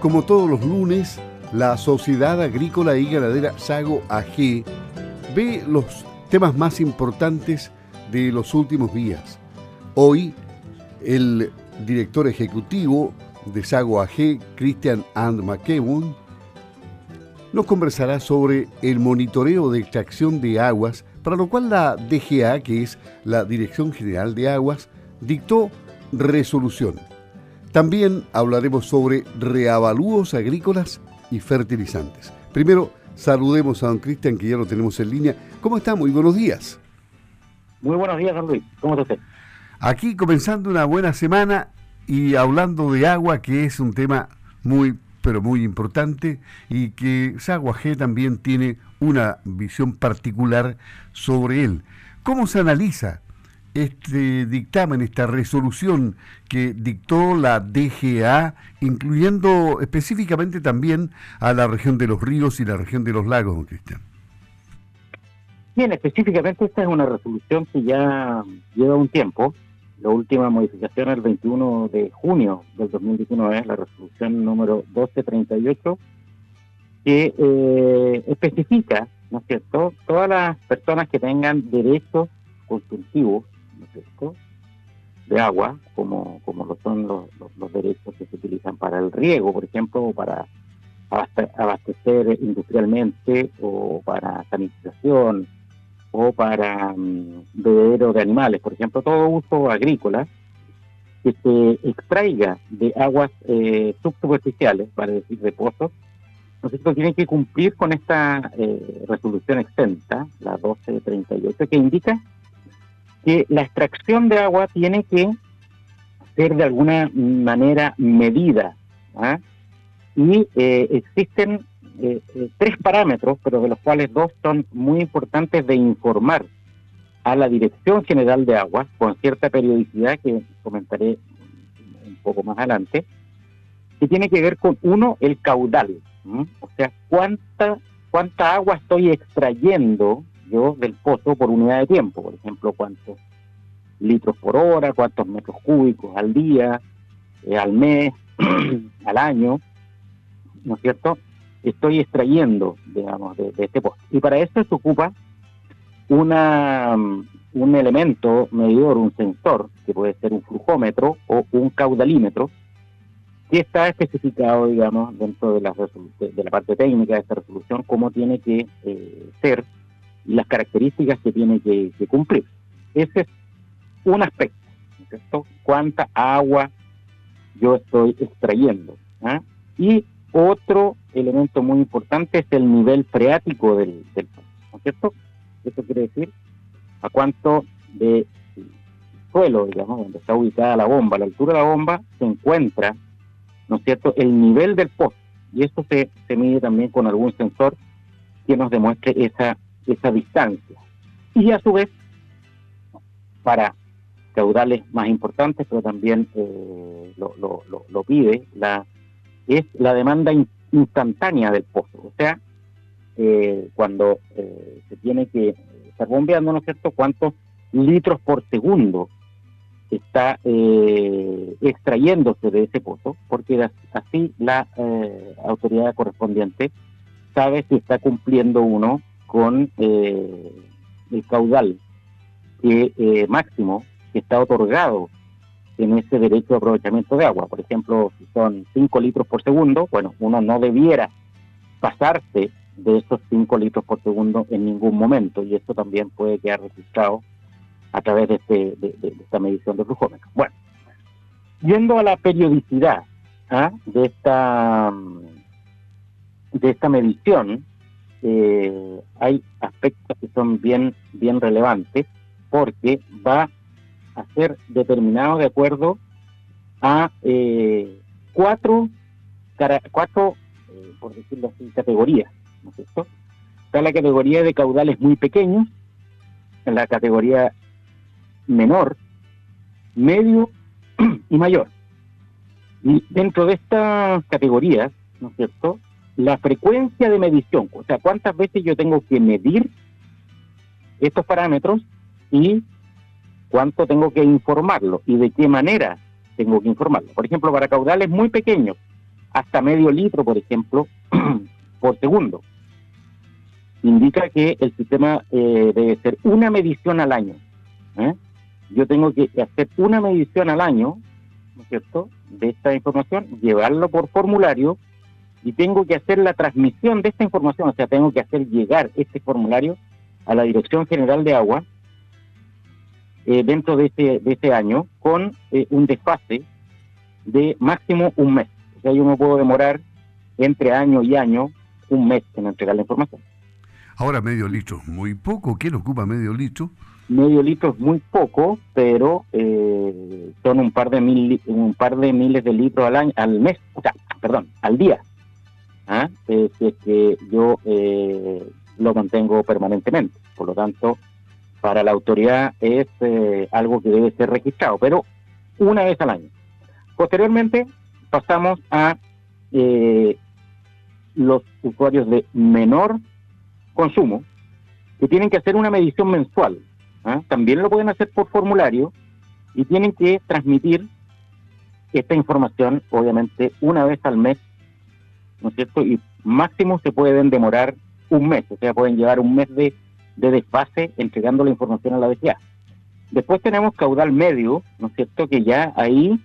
como todos los lunes, la Sociedad Agrícola y Ganadera Sago AG ve los temas más importantes de los últimos días. Hoy, el director ejecutivo de Sago AG, Christian And McKeown, nos conversará sobre el monitoreo de extracción de aguas, para lo cual la DGA, que es la Dirección General de Aguas, dictó resolución. También hablaremos sobre reavalúos agrícolas y fertilizantes. Primero, saludemos a don Cristian, que ya lo tenemos en línea. ¿Cómo está? Muy buenos días. Muy buenos días, don Luis. ¿Cómo está usted? Aquí comenzando una buena semana y hablando de agua, que es un tema muy, pero muy importante y que Sagua G también tiene una visión particular sobre él. ¿Cómo se analiza este dictamen, esta resolución que dictó la DGA, incluyendo específicamente también a la región de los ríos y la región de los lagos, don Cristian? Bien, específicamente esta es una resolución que ya lleva un tiempo. La última modificación el 21 de junio del 2019 es la resolución número 1238 que eh, especifica, ¿no es cierto?, todas las personas que tengan derechos consultivos de agua, como, como lo son los, los, derechos que se utilizan para el riego, por ejemplo, o para abastecer industrialmente, o para sanitización, o para um, bebedero de animales, por ejemplo, todo uso agrícola que se extraiga de aguas eh, subsuperficiales, para decir de pozos, nosotros tienen que cumplir con esta eh, resolución exenta, la 1238, que indica que la extracción de agua tiene que ser de alguna manera medida. ¿ah? Y eh, existen eh, eh, tres parámetros, pero de los cuales dos son muy importantes de informar a la Dirección General de Agua con cierta periodicidad que comentaré un poco más adelante, que tiene que ver con uno, el caudal, o sea, cuánta, cuánta agua estoy extrayendo del pozo por unidad de tiempo, por ejemplo, cuántos litros por hora, cuántos metros cúbicos al día, eh, al mes, al año, ¿no es cierto? Estoy extrayendo, digamos, de, este pozo. Y para eso se ocupa una, un elemento medidor, un sensor, que puede ser un flujómetro o un caudalímetro, que está especificado, digamos, dentro de la, de la parte técnica de esta resolución, cómo tiene que eh, ser y las características que tiene que, cumplir. Ese es un aspecto. Cuánta agua yo estoy extrayendo. ¿ah? Y otro elemento muy importante es el nivel freático del, del ¿no es cierto? Eso quiere decir a cuánto de suelo, digamos, donde está ubicada la bomba, la altura de la bomba, se encuentra, ¿no es cierto?, el nivel del pozo. Y eso se, se mide también con algún sensor que nos demuestre esa esa distancia. Y a su vez, para caudales más importantes, pero también eh, lo, lo, lo, pide, la, es la demanda instantánea del pozo. O sea, eh, cuando eh, se tiene que estar bombeando, ¿no es cierto?, cuántos litros por segundo está extrayéndose de ese pozo, porque así la autoridad correspondiente sabe si está cumpliendo uno con eh, el caudal que, eh, máximo que está otorgado en ese derecho de aprovechamiento de agua. Por ejemplo, si son 5 litros por segundo, bueno, uno no debiera pasarse de esos 5 litros por segundo en ningún momento y esto también puede quedar registrado a través de, este, de, esta medición de flujómetro. Bueno, yendo a la periodicidad ¿ah? de esta de esta medición, eh, hay aspectos que son bien, bien relevantes porque va a ser determinado de acuerdo a eh, cuatro, cuatro eh, por decirlo así, categorías. ¿no es cierto? Está la categoría de caudales muy pequeños, la categoría menor, medio y mayor. Y dentro de estas categorías, ¿no es cierto? La frecuencia de medición, o sea, cuántas veces yo tengo que medir estos parámetros y cuánto tengo que informarlo y de qué manera tengo que informarlo. Por ejemplo, para caudales muy pequeños, hasta medio litro, por ejemplo, por segundo. Indica que el sistema eh, debe ser una medición al año. ¿eh? Yo tengo que hacer una medición al año, ¿no es cierto?, de esta información, llevarlo por formulario y tengo que hacer la transmisión de esta información, o sea, tengo que hacer llegar este formulario a la Dirección General de Agua eh, dentro de este, de este año con un desfase de máximo un mes. O sea, yo me puedo demorar entre año y año un mes en entregar la información. Ahora medio litro, muy poco. ¿Quién ocupa medio litro? Medio litro es muy poco, pero eh, son un par de mil, un par de miles de litros al año, al mes, o sea, perdón, al día. ¿Ah? es que yo eh, lo mantengo permanentemente. Por lo tanto, para la autoridad es eh, algo que debe ser registrado, pero una vez al año. Posteriormente pasamos a eh, los usuarios de menor consumo, que tienen que hacer una medición mensual. ¿ah? También lo pueden hacer por formulario y tienen que transmitir esta información, obviamente, una vez al mes, ¿no es cierto? Y máximo se pueden demorar un mes, o sea, pueden llevar un mes de, de desfase entregando la información a la DGA. Después tenemos caudal medio, ¿no es cierto? Que ya ahí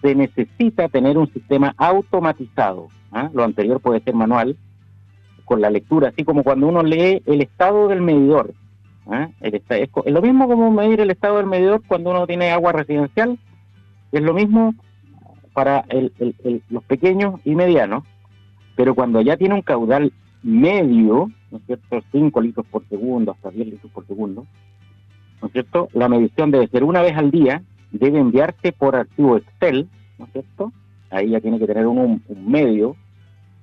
se necesita tener un sistema automatizado. ¿ah? Lo anterior puede ser manual, con la lectura, así como cuando uno lee el estado del medidor. ¿ah? es, lo mismo como medir el estado del medidor cuando uno tiene agua residencial, es lo mismo para los pequeños y medianos, pero cuando ya tiene un caudal medio, ¿no es cierto?, 5 litros por segundo hasta 10 litros por segundo, ¿no es cierto?, la medición debe ser una vez al día debe enviarse por archivo Excel, ¿no es cierto? Ahí ya tiene que tener un, medio,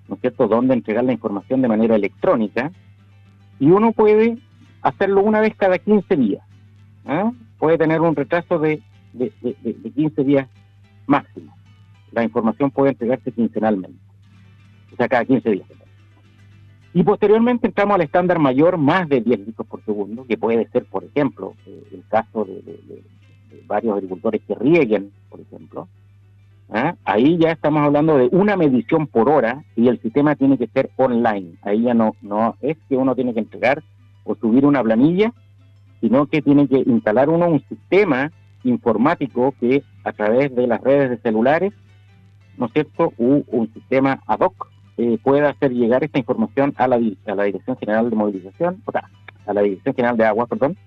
¿no es cierto?, donde entregar la información de manera electrónica y uno puede hacerlo una vez cada 15 días. ¿ah? Puede tener un retraso de, de, 15 días máximo. La información puede entregarse quincenalmente, o sea, cada 15 días. Y posteriormente entramos al estándar mayor, más de 10 litros por segundo, que puede ser, por ejemplo, eh, el caso de, varios agricultores que rieguen, por ejemplo, ¿ah? ahí ya estamos hablando de una medición por hora y el sistema tiene que ser online. Ahí ya no, no es que uno tiene que entregar o subir una planilla, sino que tiene que instalar uno un sistema informático que a través de las redes de celulares, ¿no es cierto?, u un sistema ad hoc eh, pueda hacer llegar esta información a la, a la Dirección General de Movilización, o sea, a la Dirección General de Agua, perdón,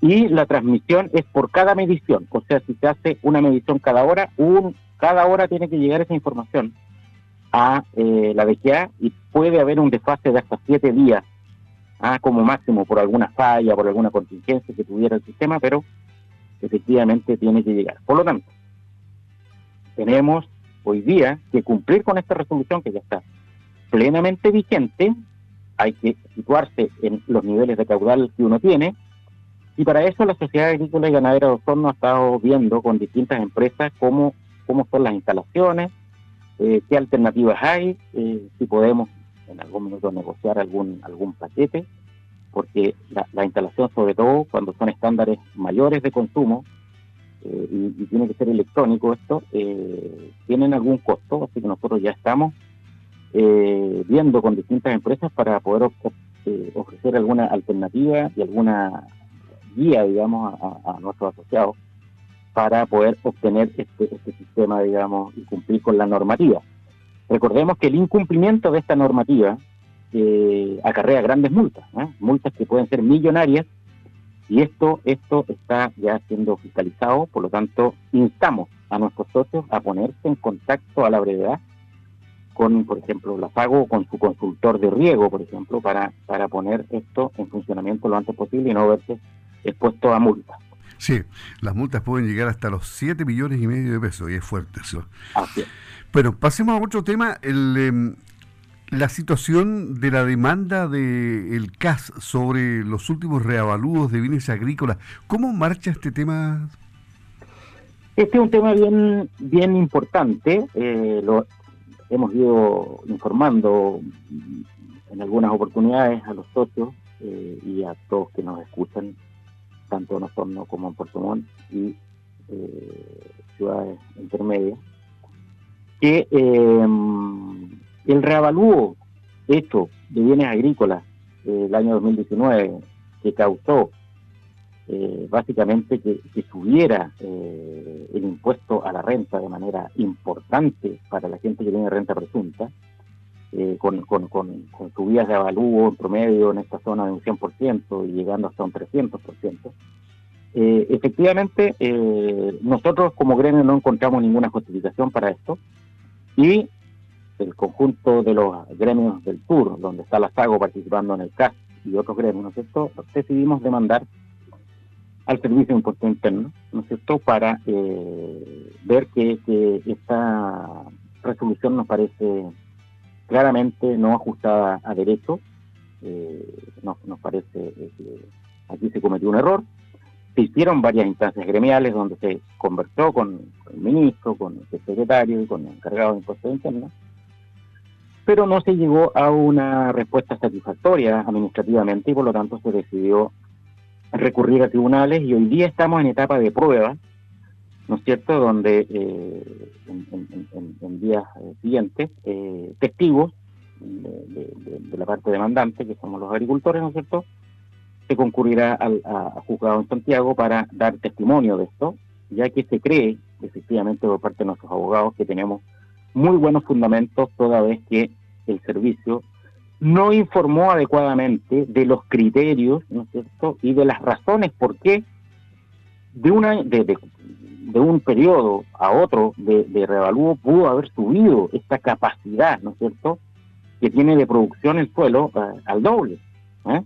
y la transmisión es por cada medición, o sea, si se hace una medición cada hora, un, cada hora tiene que llegar esa información a eh, la BGA y puede haber un desfase de hasta siete días, ah, como máximo por alguna falla, por alguna contingencia que tuviera el sistema, pero efectivamente tiene que llegar. Por lo tanto, tenemos hoy día que cumplir con esta resolución que ya está plenamente vigente, hay que situarse en los niveles de caudal que uno tiene, y para eso la Sociedad Agrícola y Ganadera de Osorno ha estado viendo con distintas empresas cómo, cómo son las instalaciones, eh, qué alternativas hay, eh, si podemos en algún minuto negociar algún, algún paquete, porque la, instalación, sobre todo cuando son estándares mayores de consumo, eh, y, tiene que ser electrónico esto, tienen algún costo, así que nosotros ya estamos viendo con distintas empresas para poder ofrecer alguna alternativa y alguna guía, digamos, a, nuestros asociados para poder obtener este, este, sistema, digamos, y cumplir con la normativa. Recordemos que el incumplimiento de esta normativa eh, acarrea grandes multas, ¿eh? multas que pueden ser millonarias, y esto, esto está ya siendo fiscalizado, por lo tanto, instamos a nuestros socios a ponerse en contacto a la brevedad con, por ejemplo, la FAGO, con su consultor de riego, por ejemplo, para, para poner esto en funcionamiento lo antes posible y no verse expuesto a multas. Sí, las multas pueden llegar hasta los 7 millones y medio de pesos y es fuerte eso. Así es. Bueno, pasemos a otro tema, el, em, la situación de la demanda del CAS sobre los últimos reavalúos de bienes agrícolas. ¿Cómo marcha este tema? Este es un tema bien, bien importante. Eh, lo hemos ido informando en algunas oportunidades a los socios eh, y a todos que nos escuchan tanto en Osorno como en Puerto Montt y eh, ciudades intermedias, que eh, el reavalúo hecho de bienes agrícolas eh, el año 2019, que causó eh, básicamente que, subiera el impuesto a la renta de manera importante para la gente que tiene renta presunta, con, con, subidas de avalúo en promedio en esta zona de un 100% y llegando hasta un 300%, eh, efectivamente, eh, nosotros como gremio no encontramos ninguna justificación para esto y el conjunto de los gremios del sur, donde está la SAGO participando en el CAS y otros gremios, ¿no es cierto?, decidimos demandar al Servicio de Impuesto Interno, ¿no es cierto?, para eh, ver que, esta resolución nos parece claramente no ajustada a derecho, nos, nos parece que aquí se cometió un error, se hicieron varias instancias gremiales donde se conversó con, el ministro, con el secretario y con el encargado de impuestos internos, pero no se llegó a una respuesta satisfactoria administrativamente y por lo tanto se decidió recurrir a tribunales y hoy día estamos en etapa de prueba, ¿no es cierto?, donde eh, en, días eh, siguientes eh, testigos de la parte demandante, que somos los agricultores, ¿no es cierto?, se concurrirá al juzgado en Santiago para dar testimonio de esto, ya que se cree, efectivamente, por parte de nuestros abogados, que tenemos muy buenos fundamentos toda vez que el servicio no informó adecuadamente de los criterios, ¿no es cierto?, y de las razones por qué de, una, de, de, un periodo a otro de, de revalúo pudo haber subido esta capacidad, ¿no es cierto?, que tiene de producción el suelo eh, al doble. ¿eh?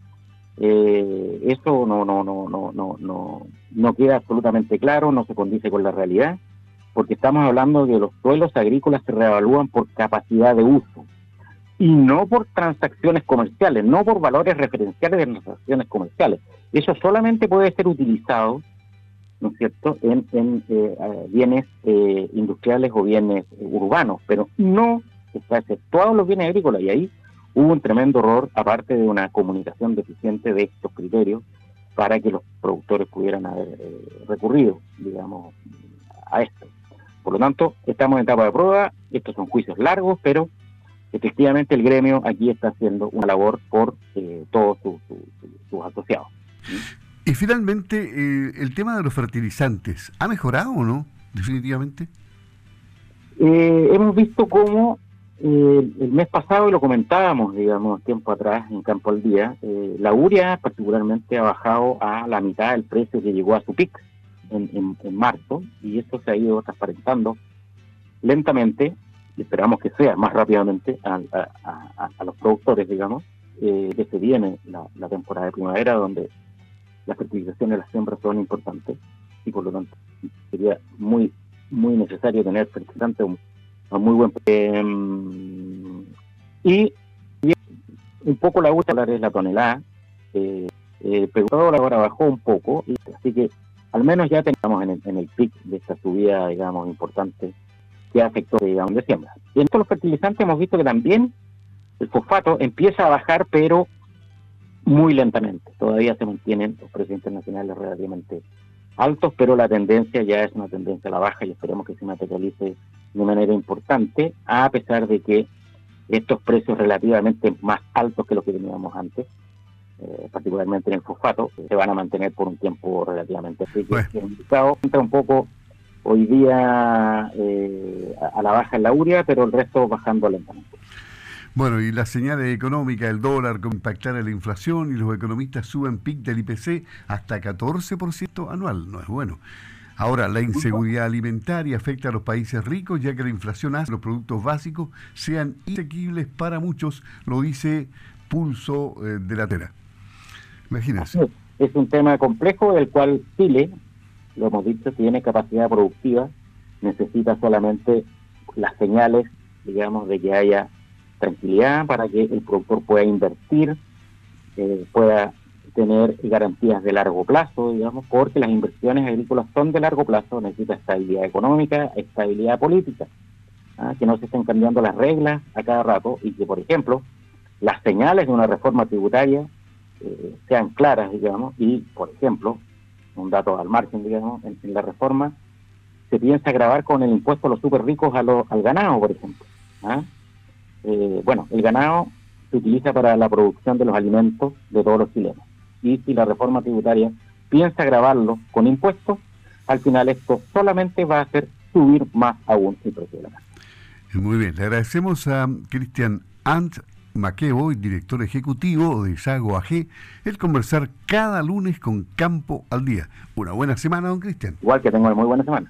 Eh, eso no, no, no, no, no, no, no queda absolutamente claro, no se condice con la realidad, porque estamos hablando de que los suelos agrícolas se reevalúan por capacidad de uso y no por transacciones comerciales, no por valores referenciales de transacciones comerciales. Eso solamente puede ser utilizado, ¿no es cierto?, en, en eh, bienes eh, industriales o bienes urbanos, pero no está exceptuado los bienes agrícolas y ahí hubo un tremendo error, aparte de una comunicación deficiente de estos criterios, para que los productores pudieran haber eh, recurrido, digamos, a esto. Por lo tanto, estamos en etapa de prueba, estos son juicios largos, pero efectivamente el gremio aquí está haciendo una labor por eh, todos sus asociados. Y finalmente, eh, el tema de los fertilizantes, ¿ha mejorado o no, definitivamente? hemos visto cómo eh, el mes pasado, y lo comentábamos, digamos, tiempo atrás en Campo al Día, eh, la uria particularmente ha bajado a la mitad del precio que llegó a su pic en, marzo, y esto se ha ido transparentando lentamente, y esperamos que sea más rápidamente a, los productores, digamos, eh, que se viene la, temporada de primavera, donde las fertilizaciones de las siembras son importantes, y por lo tanto sería muy muy necesario tener fertilizantes muy buen em, y, un poco la gusta hablar es la tonelada eh, eh, pero ahora bajó un poco así que al menos ya tengamos en el, en pic de esta subida digamos importante que afectó digamos de siembra. Y en todos los fertilizantes hemos visto que también el fosfato empieza a bajar pero muy lentamente. Todavía se mantienen los precios internacionales relativamente altos, pero la tendencia ya es una tendencia a la baja y esperemos que se materialice de manera importante, a pesar de que estos precios relativamente más altos que los que teníamos antes, eh, particularmente en el fosfato, se van a mantener por un tiempo relativamente. Así que el mercado entra un poco hoy día eh, a la baja en la uria, pero el resto bajando lentamente. Bueno, y las señales económicas, el dólar, cómo impactar a la inflación y los economistas suben PIC del IPC hasta 14% anual. No es bueno. Ahora, la inseguridad alimentaria afecta a los países ricos, ya que la inflación hace que los productos básicos sean inasequibles para muchos, lo dice Pulso eh, de la Tera. Imagínense. Es un tema complejo del cual Chile, lo hemos dicho, tiene capacidad productiva, necesita solamente las señales, digamos, de que haya tranquilidad para que el productor pueda invertir, eh, pueda tener garantías de largo plazo, digamos, porque las inversiones agrícolas son de largo plazo, necesita estabilidad económica, estabilidad política, ¿ah? que no se estén cambiando las reglas a cada rato y que, por ejemplo, las señales de una reforma tributaria eh, sean claras, digamos, y, por ejemplo, un dato al margen, digamos, en, la reforma se piensa grabar con el impuesto a los super ricos a al ganado, por ejemplo. ¿ah? Eh, bueno, el ganado se utiliza para la producción de los alimentos de todos los chilenos. Y si la reforma tributaria piensa grabarlo con impuestos, al final esto solamente va a hacer subir más aún el precio de la carne. Muy bien, le agradecemos a Cristian Ant Maquebo, director ejecutivo de Sago AG, el conversar cada lunes con Campo al Día. Una buena semana, don Cristian. Igual que tengo una muy buena semana.